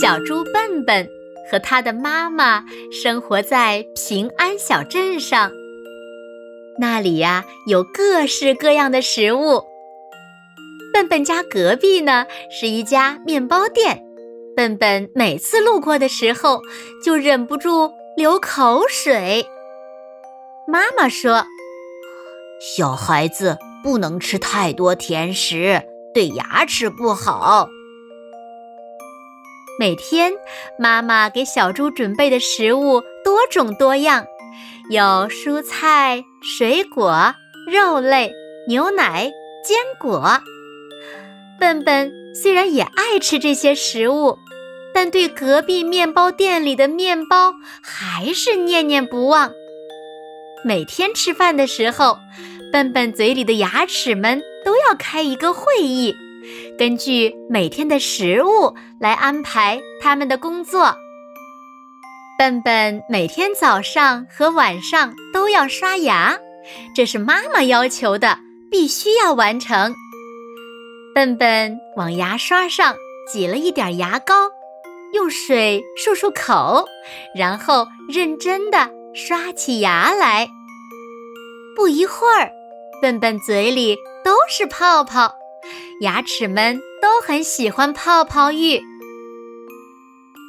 小猪笨笨和他的妈妈生活在平安小镇上，那里呀有各式各样的食物。笨笨家隔壁呢是一家面包店，笨笨每次路过的时候就忍不住流口水。妈妈说：“小孩子不能吃太多甜食，对牙齿不好。”每天，妈妈给小猪准备的食物多种多样，有蔬菜、水果、肉类、牛奶、坚果。笨笨虽然也爱吃这些食物，但对隔壁面包店里的面包还是念念不忘。每天吃饭的时候，笨笨嘴里的牙齿们都要开一个会议。根据每天的食物来安排他们的工作。笨笨每天早上和晚上都要刷牙，这是妈妈要求的，必须要完成。笨笨往牙刷上挤了一点牙膏，用水漱漱口，然后认真的刷起牙来。不一会儿，笨笨嘴里都是泡泡。牙齿们都很喜欢泡泡浴。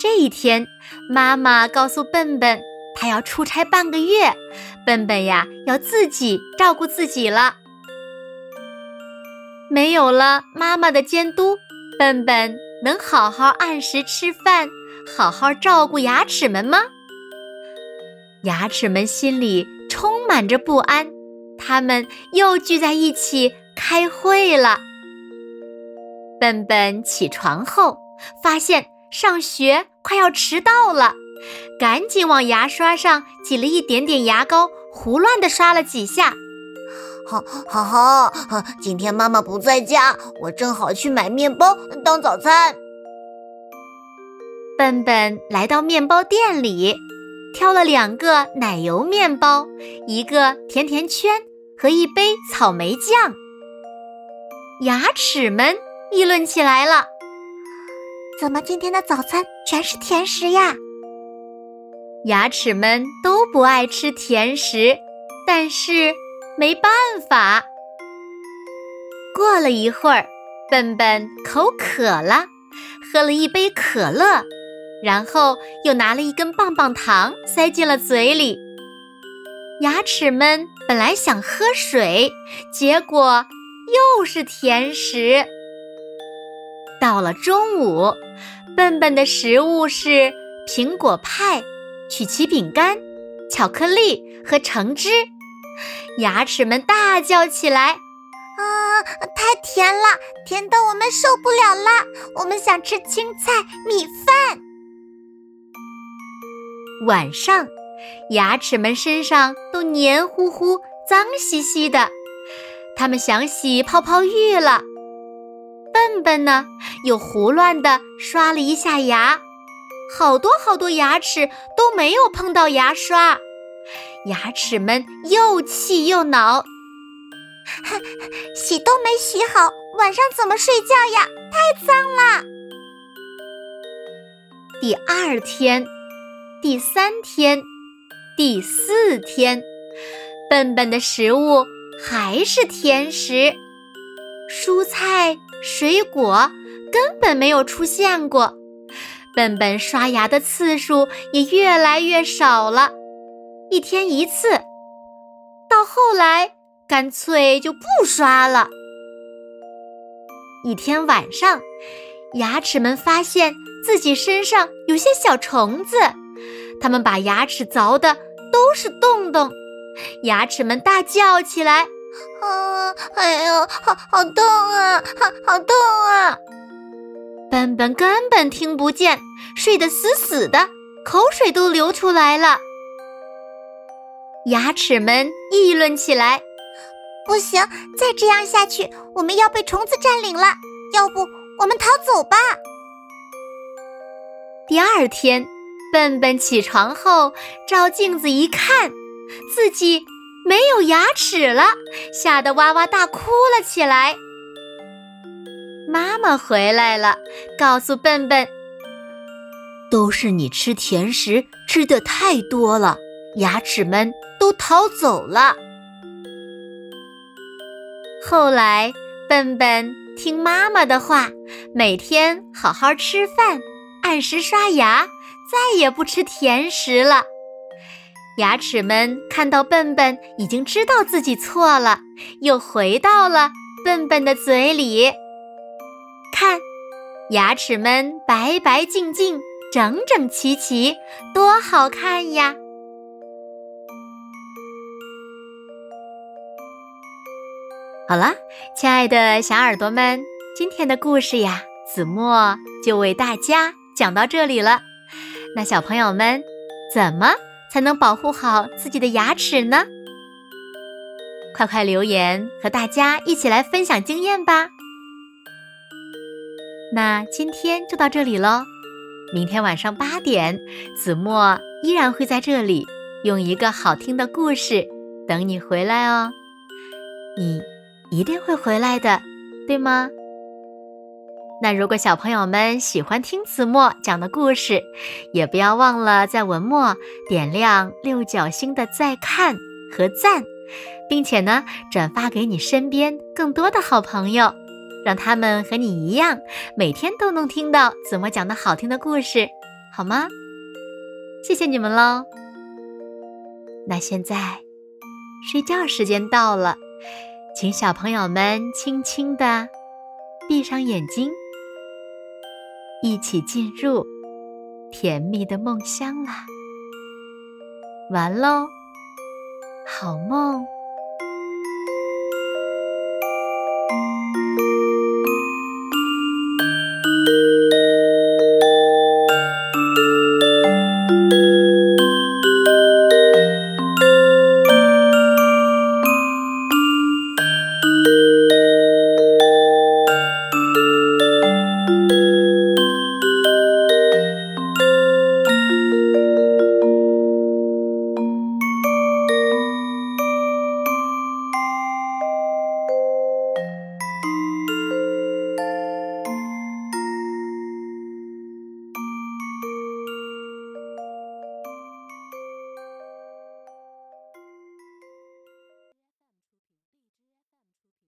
这一天，妈妈告诉笨笨，她要出差半个月，笨笨呀要自己照顾自己了。没有了妈妈的监督，笨笨能好好按时吃饭，好好照顾牙齿们吗？牙齿们心里充满着不安，他们又聚在一起开会了。笨笨起床后，发现上学快要迟到了，赶紧往牙刷上挤了一点点牙膏，胡乱的刷了几下。好，好，好，今天妈妈不在家，我正好去买面包当早餐。笨笨来到面包店里，挑了两个奶油面包，一个甜甜圈和一杯草莓酱。牙齿们。议论起来了，怎么今天的早餐全是甜食呀？牙齿们都不爱吃甜食，但是没办法。过了一会儿，笨笨口渴了，喝了一杯可乐，然后又拿了一根棒棒糖塞进了嘴里。牙齿们本来想喝水，结果又是甜食。到了中午，笨笨的食物是苹果派、曲奇饼干、巧克力和橙汁。牙齿们大叫起来：“啊，太甜了，甜的我们受不了了！我们想吃青菜、米饭。”晚上，牙齿们身上都黏糊糊、脏兮兮的，他们想洗泡泡浴了。笨笨呢，又胡乱地刷了一下牙，好多好多牙齿都没有碰到牙刷，牙齿们又气又恼，洗都没洗好，晚上怎么睡觉呀？太脏了！第二天、第三天、第四天，笨笨的食物还是甜食，蔬菜。水果根本没有出现过，笨笨刷牙的次数也越来越少了，一天一次，到后来干脆就不刷了。一天晚上，牙齿们发现自己身上有些小虫子，它们把牙齿凿的都是洞洞，牙齿们大叫起来：“啊，啊，哎呀，好好痛啊，好好痛啊！笨笨根本听不见，睡得死死的，口水都流出来了。牙齿们议论起来：“不行，再这样下去，我们要被虫子占领了。要不，我们逃走吧。”第二天，笨笨起床后照镜子一看，自己没有牙齿了，吓得哇哇大哭了起来。妈妈回来了，告诉笨笨：“都是你吃甜食吃的太多了，牙齿们都逃走了。”后来，笨笨听妈妈的话，每天好好吃饭，按时刷牙，再也不吃甜食了。牙齿们看到笨笨已经知道自己错了，又回到了笨笨的嘴里。看，牙齿们白白净净、整整齐齐，多好看呀！好了，亲爱的小耳朵们，今天的故事呀，子墨就为大家讲到这里了。那小朋友们，怎么才能保护好自己的牙齿呢？快快留言和大家一起来分享经验吧！那今天就到这里喽，明天晚上八点，子墨依然会在这里，用一个好听的故事等你回来哦。你一定会回来的，对吗？那如果小朋友们喜欢听子墨讲的故事，也不要忘了在文末点亮六角星的再看和赞，并且呢，转发给你身边更多的好朋友。让他们和你一样，每天都能听到子墨讲的好听的故事，好吗？谢谢你们喽。那现在睡觉时间到了，请小朋友们轻轻的闭上眼睛，一起进入甜蜜的梦乡啦。完喽，好梦。